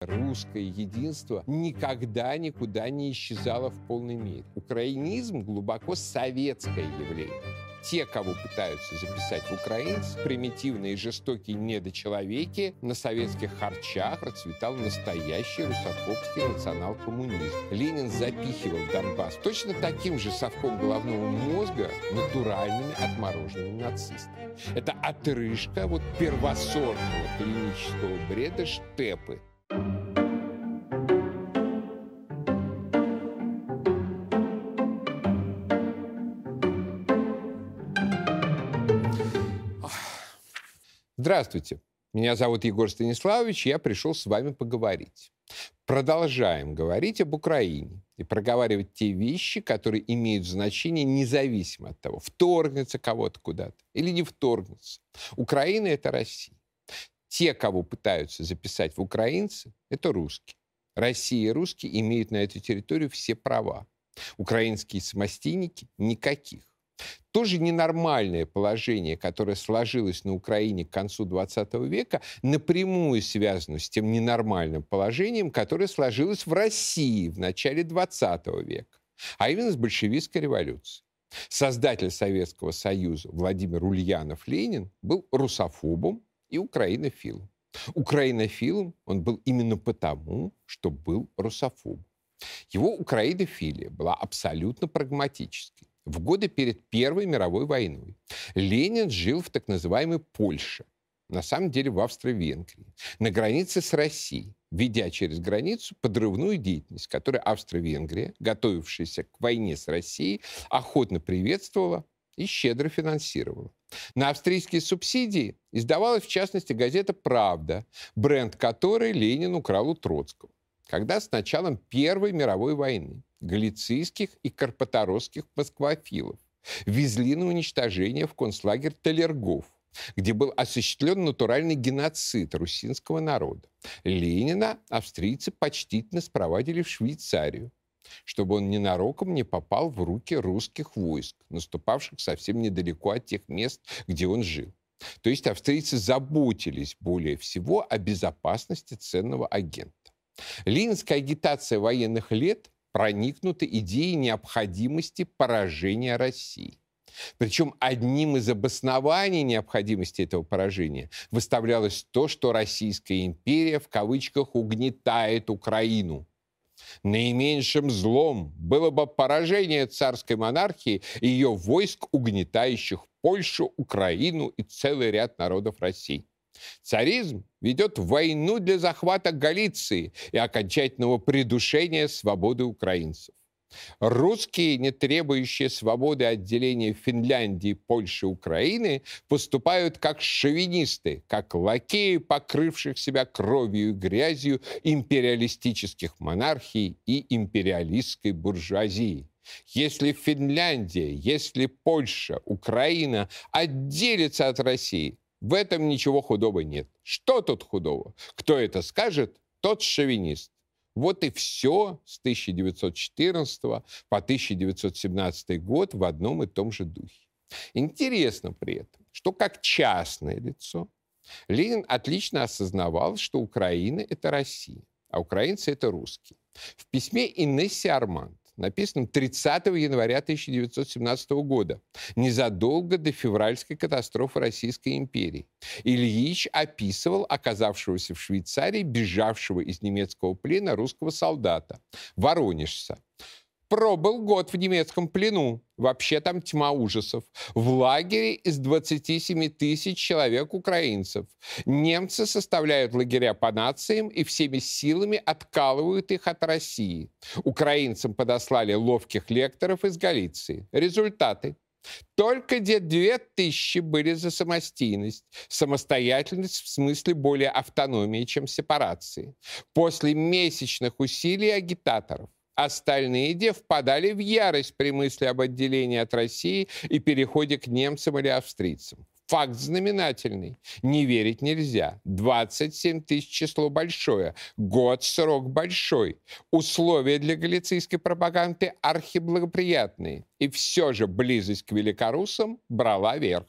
Русское единство никогда никуда не исчезало в полной мере. Украинизм глубоко советское явление. Те, кого пытаются записать в украинцы, примитивные и жестокие недочеловеки, на советских харчах процветал настоящий русофобский национал-коммунизм. Ленин запихивал Донбасс точно таким же совком головного мозга натуральными отмороженными нацистами. Это отрыжка вот первосортного клинического бреда штепы, Здравствуйте. Меня зовут Егор Станиславович, я пришел с вами поговорить. Продолжаем говорить об Украине и проговаривать те вещи, которые имеют значение независимо от того, вторгнется кого-то куда-то или не вторгнется. Украина — это Россия. Те, кого пытаются записать в украинцы, это русские. Россия и русские имеют на эту территорию все права. Украинские самостийники – никаких. Тоже ненормальное положение, которое сложилось на Украине к концу XX века, напрямую связано с тем ненормальным положением, которое сложилось в России в начале XX века, а именно с большевистской революцией. Создатель Советского Союза Владимир Ульянов-Ленин был русофобом и украинофилом. Украинофилом он был именно потому, что был русофобом. Его украинофилия была абсолютно прагматической. В годы перед Первой мировой войной Ленин жил в так называемой Польше, на самом деле в Австро-Венгрии, на границе с Россией, ведя через границу подрывную деятельность, которую Австро-Венгрия, готовившаяся к войне с Россией, охотно приветствовала и щедро финансировала. На австрийские субсидии издавалась, в частности, газета «Правда», бренд которой Ленин украл у Троцкого. Когда с началом Первой мировой войны галицийских и карпаторосских москвофилов везли на уничтожение в концлагерь Талергов, где был осуществлен натуральный геноцид русинского народа. Ленина австрийцы почтительно спровадили в Швейцарию, чтобы он ненароком не попал в руки русских войск, наступавших совсем недалеко от тех мест, где он жил. То есть австрийцы заботились более всего о безопасности ценного агента. Ленинская агитация военных лет проникнута идеей необходимости поражения России. Причем одним из обоснований необходимости этого поражения выставлялось то, что Российская империя в кавычках угнетает Украину. Наименьшим злом было бы поражение царской монархии и ее войск, угнетающих Польшу, Украину и целый ряд народов России. Царизм ведет войну для захвата Галиции и окончательного придушения свободы украинцев. Русские, не требующие свободы отделения Финляндии, Польши, Украины, поступают как шовинисты, как лакеи, покрывших себя кровью и грязью империалистических монархий и империалистской буржуазии. Если Финляндия, если Польша, Украина отделятся от России, в этом ничего худого нет. Что тут худого? Кто это скажет, тот шовинист. Вот и все с 1914 по 1917 год в одном и том же духе. Интересно при этом, что как частное лицо Ленин отлично осознавал, что Украина — это Россия, а украинцы — это русские. В письме Инессе Арманд написанном 30 января 1917 года, незадолго до февральской катастрофы Российской империи. Ильич описывал оказавшегося в Швейцарии, бежавшего из немецкого плена русского солдата, воронежца. Пробыл год в немецком плену. Вообще там тьма ужасов. В лагере из 27 тысяч человек украинцев. Немцы составляют лагеря по нациям и всеми силами откалывают их от России. Украинцам подослали ловких лекторов из Галиции. Результаты. Только где две тысячи были за самостийность. Самостоятельность в смысле более автономии, чем сепарации. После месячных усилий агитаторов Остальные де впадали в ярость при мысли об отделении от России и переходе к немцам или австрийцам. Факт знаменательный. Не верить нельзя. 27 тысяч число большое. Год срок большой. Условия для галицийской пропаганды архиблагоприятные. И все же близость к великорусам брала верх.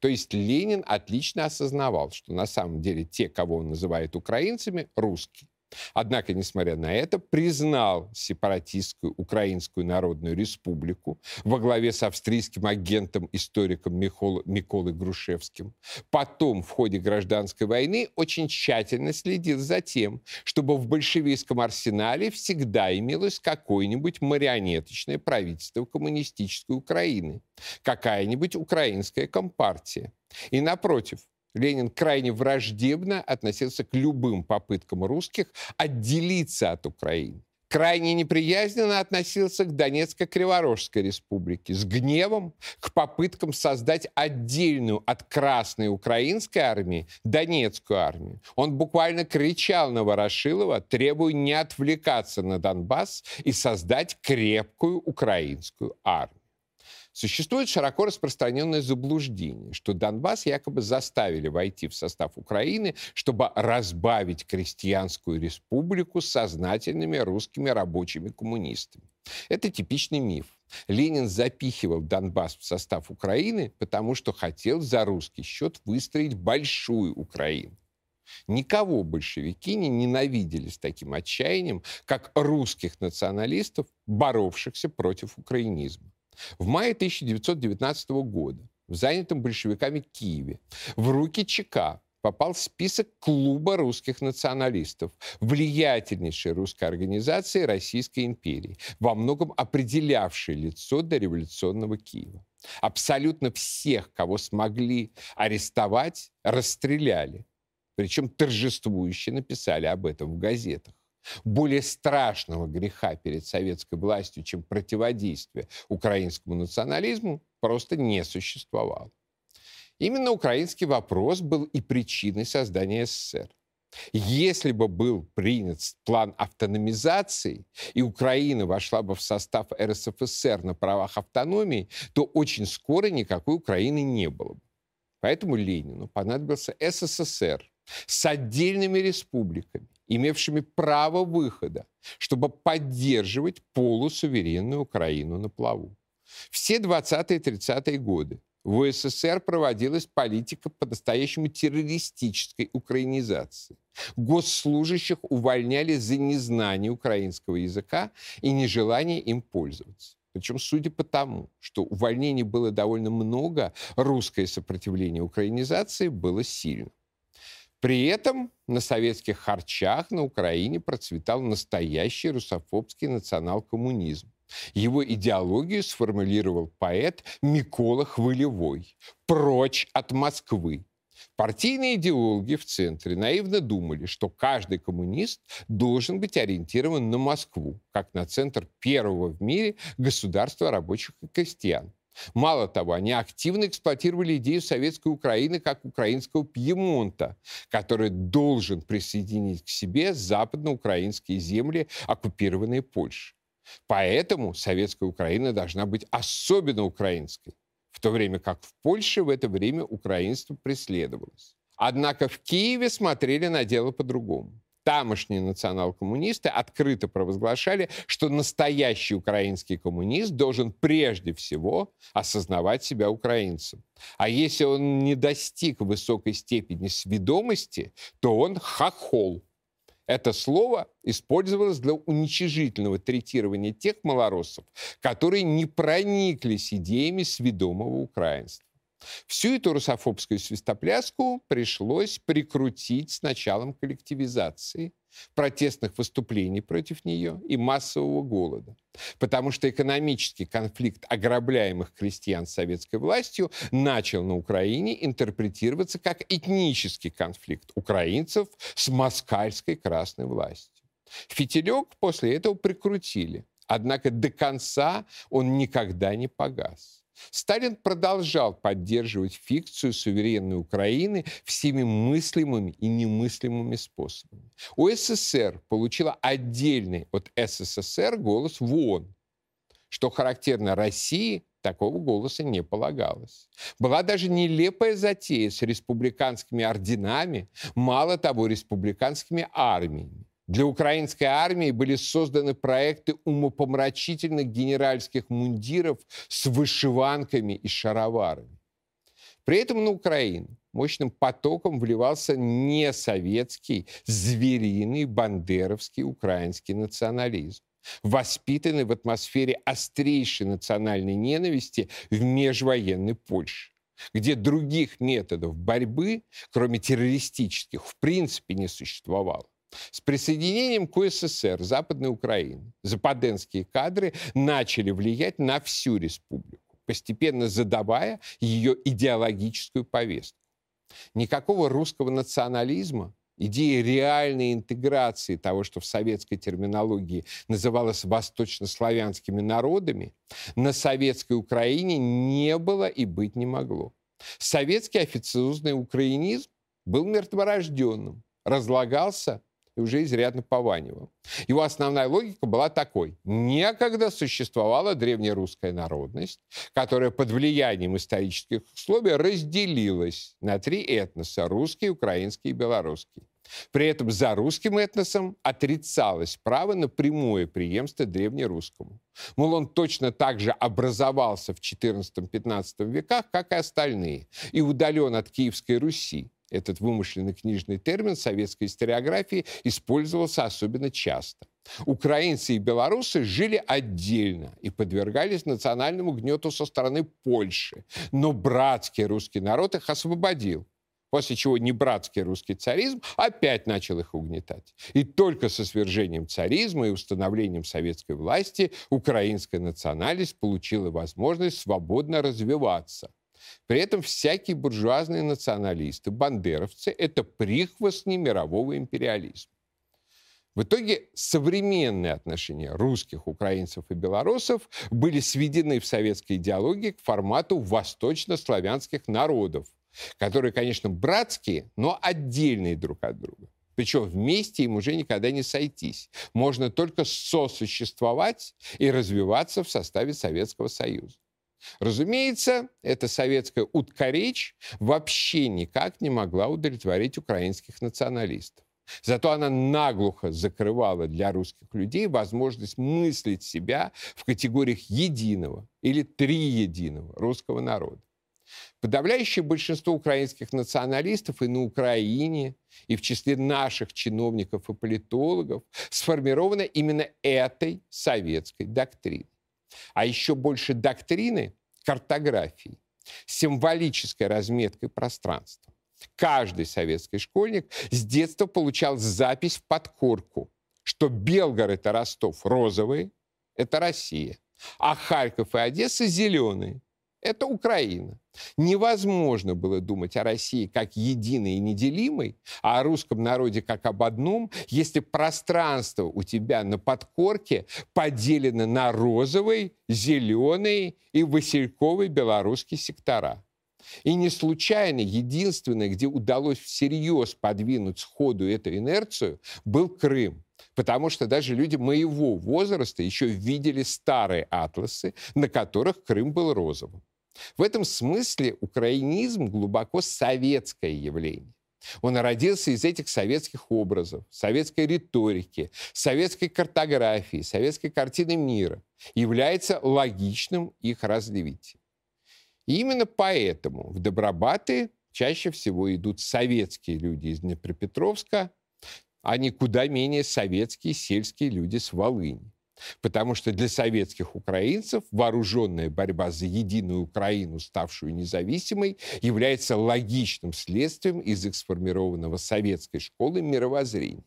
То есть Ленин отлично осознавал, что на самом деле те, кого он называет украинцами, русские. Однако, несмотря на это, признал сепаратистскую Украинскую Народную Республику во главе с австрийским агентом-историком Микол, Миколой Грушевским. Потом, в ходе гражданской войны, очень тщательно следил за тем, чтобы в большевистском арсенале всегда имелось какое-нибудь марионеточное правительство коммунистической Украины, какая-нибудь украинская компартия. И напротив, Ленин крайне враждебно относился к любым попыткам русских отделиться от Украины. Крайне неприязненно относился к Донецко-Криворожской республике с гневом к попыткам создать отдельную от Красной Украинской армии Донецкую армию. Он буквально кричал на Ворошилова, требуя не отвлекаться на Донбасс и создать крепкую украинскую армию. Существует широко распространенное заблуждение, что Донбасс якобы заставили войти в состав Украины, чтобы разбавить крестьянскую республику сознательными русскими рабочими коммунистами. Это типичный миф. Ленин запихивал Донбасс в состав Украины, потому что хотел за русский счет выстроить большую Украину. Никого большевики не ненавидели с таким отчаянием, как русских националистов, боровшихся против украинизма. В мае 1919 года в занятом большевиками Киеве в руки ЧК попал список клуба русских националистов, влиятельнейшей русской организации Российской империи, во многом определявшей лицо до революционного Киева. Абсолютно всех, кого смогли арестовать, расстреляли. Причем торжествующе написали об этом в газетах. Более страшного греха перед советской властью, чем противодействие украинскому национализму, просто не существовало. Именно украинский вопрос был и причиной создания СССР. Если бы был принят план автономизации, и Украина вошла бы в состав РСФСР на правах автономии, то очень скоро никакой Украины не было бы. Поэтому Ленину понадобился СССР с отдельными республиками, имевшими право выхода, чтобы поддерживать полусуверенную Украину на плаву. Все 20-е и 30-е годы в УССР проводилась политика по-настоящему террористической украинизации. Госслужащих увольняли за незнание украинского языка и нежелание им пользоваться. Причем, судя по тому, что увольнений было довольно много, русское сопротивление украинизации было сильным. При этом на советских харчах на Украине процветал настоящий русофобский национал-коммунизм. Его идеологию сформулировал поэт Микола Хвылевой «Прочь от Москвы». Партийные идеологи в центре наивно думали, что каждый коммунист должен быть ориентирован на Москву, как на центр первого в мире государства рабочих и крестьян. Мало того, они активно эксплуатировали идею советской Украины как украинского Пьемонта, который должен присоединить к себе западноукраинские земли, оккупированные Польшей. Поэтому советская Украина должна быть особенно украинской, в то время как в Польше в это время украинство преследовалось. Однако в Киеве смотрели на дело по-другому тамошние национал-коммунисты открыто провозглашали, что настоящий украинский коммунист должен прежде всего осознавать себя украинцем. А если он не достиг высокой степени сведомости, то он хохол. Это слово использовалось для уничижительного третирования тех малороссов, которые не прониклись идеями сведомого украинства. Всю эту русофобскую свистопляску пришлось прикрутить с началом коллективизации, протестных выступлений против нее и массового голода. Потому что экономический конфликт ограбляемых крестьян советской властью начал на Украине интерпретироваться как этнический конфликт украинцев с москальской красной властью. Фитилек после этого прикрутили. Однако до конца он никогда не погас. Сталин продолжал поддерживать фикцию суверенной Украины всеми мыслимыми и немыслимыми способами. УССР получила отдельный от СССР голос в ООН. Что характерно России, такого голоса не полагалось. Была даже нелепая затея с республиканскими орденами, мало того, республиканскими армиями. Для украинской армии были созданы проекты умопомрачительных генеральских мундиров с вышиванками и шароварами. При этом на Украину мощным потоком вливался не советский, звериный, бандеровский украинский национализм воспитанный в атмосфере острейшей национальной ненависти в межвоенной Польше где других методов борьбы, кроме террористических, в принципе не существовало. С присоединением к УССР Западной Украины западенские кадры начали влиять на всю республику, постепенно задавая ее идеологическую повестку. Никакого русского национализма идея реальной интеграции того, что в советской терминологии называлось восточнославянскими народами, на советской Украине не было и быть не могло. Советский официозный украинизм был мертворожденным, разлагался и уже изрядно пованивал. Его основная логика была такой. Некогда существовала древнерусская народность, которая под влиянием исторических условий разделилась на три этноса – русский, украинский и белорусский. При этом за русским этносом отрицалось право на прямое преемство древнерусскому. Мол, он точно так же образовался в XIV-XV веках, как и остальные, и удален от Киевской Руси. Этот вымышленный книжный термин советской историографии использовался особенно часто. Украинцы и белорусы жили отдельно и подвергались национальному гнету со стороны Польши. Но братский русский народ их освободил после чего небратский русский царизм опять начал их угнетать. И только со свержением царизма и установлением советской власти украинская национальность получила возможность свободно развиваться. При этом всякие буржуазные националисты, бандеровцы – это прихвостни мирового империализма. В итоге современные отношения русских, украинцев и белорусов были сведены в советской идеологии к формату восточнославянских народов, которые, конечно, братские, но отдельные друг от друга. Причем вместе им уже никогда не сойтись. Можно только сосуществовать и развиваться в составе Советского Союза. Разумеется, эта советская уткоречь вообще никак не могла удовлетворить украинских националистов. Зато она наглухо закрывала для русских людей возможность мыслить себя в категориях единого или триединого русского народа. Подавляющее большинство украинских националистов и на Украине, и в числе наших чиновников и политологов сформировано именно этой советской доктриной. А еще больше доктрины картографии, символической разметкой пространства. Каждый советский школьник с детства получал запись в подкорку, что Белгород и Ростов розовые – это Россия, а Харьков и Одесса – зеленые это Украина. Невозможно было думать о России как единой и неделимой, а о русском народе как об одном, если пространство у тебя на подкорке поделено на розовый, зеленый и васильковый белорусский сектора. И не случайно единственное, где удалось всерьез подвинуть сходу эту инерцию, был Крым. Потому что даже люди моего возраста еще видели старые атласы, на которых Крым был розовым. В этом смысле украинизм глубоко советское явление. Он родился из этих советских образов, советской риторики, советской картографии, советской картины мира, является логичным их развитием. И именно поэтому в Добробаты чаще всего идут советские люди из Днепропетровска, а не куда менее советские сельские люди с Волыни. Потому что для советских украинцев вооруженная борьба за единую Украину, ставшую независимой, является логичным следствием из сформированного советской школы мировоззрения.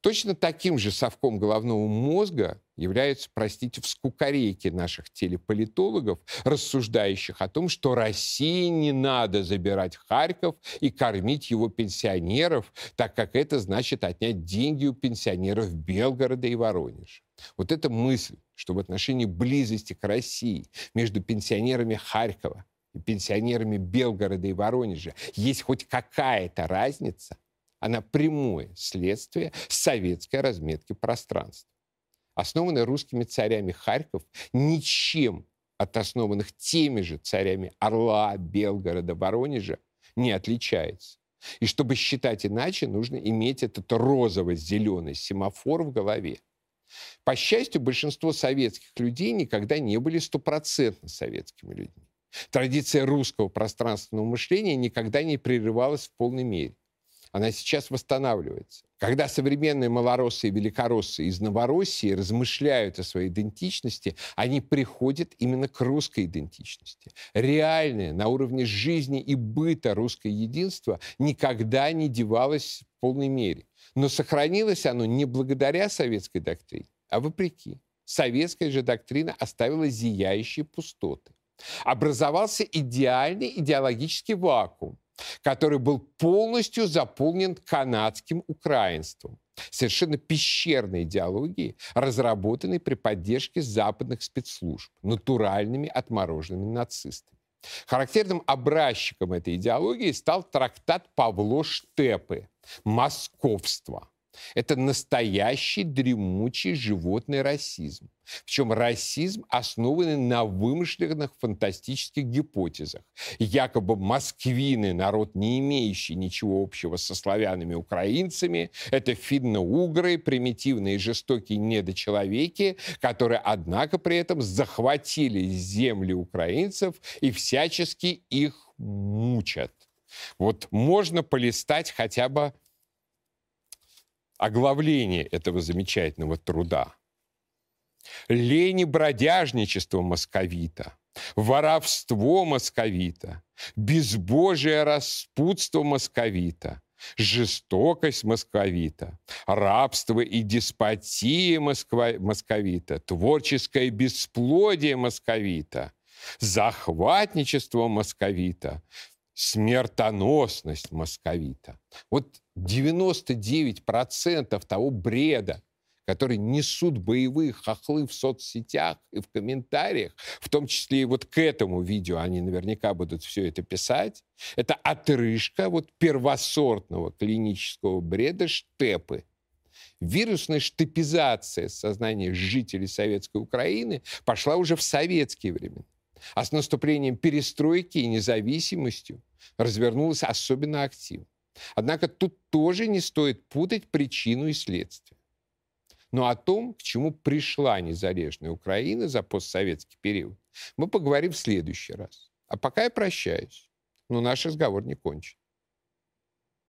Точно таким же совком головного мозга являются, простите, вскукорейки наших телеполитологов, рассуждающих о том, что России не надо забирать Харьков и кормить его пенсионеров, так как это значит отнять деньги у пенсионеров Белгорода и Воронежа. Вот эта мысль, что в отношении близости к России между пенсионерами Харькова и пенсионерами Белгорода и Воронежа есть хоть какая-то разница – она прямое следствие советской разметки пространства. Основанный русскими царями Харьков ничем от основанных теми же царями Орла, Белгорода, Воронежа не отличается. И чтобы считать иначе, нужно иметь этот розово-зеленый семафор в голове. По счастью, большинство советских людей никогда не были стопроцентно советскими людьми. Традиция русского пространственного мышления никогда не прерывалась в полной мере. Она сейчас восстанавливается. Когда современные малороссы и великороссы из Новороссии размышляют о своей идентичности, они приходят именно к русской идентичности. Реальное на уровне жизни и быта русское единство никогда не девалось в полной мере. Но сохранилось оно не благодаря советской доктрине, а вопреки. Советская же доктрина оставила зияющие пустоты. Образовался идеальный идеологический вакуум, который был полностью заполнен канадским украинством, совершенно пещерной идеологией, разработанной при поддержке западных спецслужб, натуральными отмороженными нацистами. Характерным образчиком этой идеологии стал трактат Павло Штепы «Московство», это настоящий дремучий животный расизм. Причем расизм, основанный на вымышленных фантастических гипотезах. Якобы москвины, народ, не имеющий ничего общего со славянами-украинцами, это финно-угры, примитивные жестокие недочеловеки, которые, однако, при этом захватили земли украинцев и всячески их мучат. Вот можно полистать хотя бы оглавление этого замечательного труда. Лень и бродяжничество московита, воровство московита, безбожие распутство московита, жестокость московита, рабство и деспотия москва, московита, творческое бесплодие московита, захватничество московита, смертоносность московита. Вот 99% того бреда, который несут боевые хохлы в соцсетях и в комментариях, в том числе и вот к этому видео они наверняка будут все это писать, это отрыжка вот первосортного клинического бреда штепы. Вирусная штепизация сознания жителей Советской Украины пошла уже в советские времена. А с наступлением перестройки и независимостью развернулась особенно активно. Однако тут тоже не стоит путать причину и следствие. Но о том, к чему пришла незалежная Украина за постсоветский период, мы поговорим в следующий раз. А пока я прощаюсь. Но наш разговор не кончен.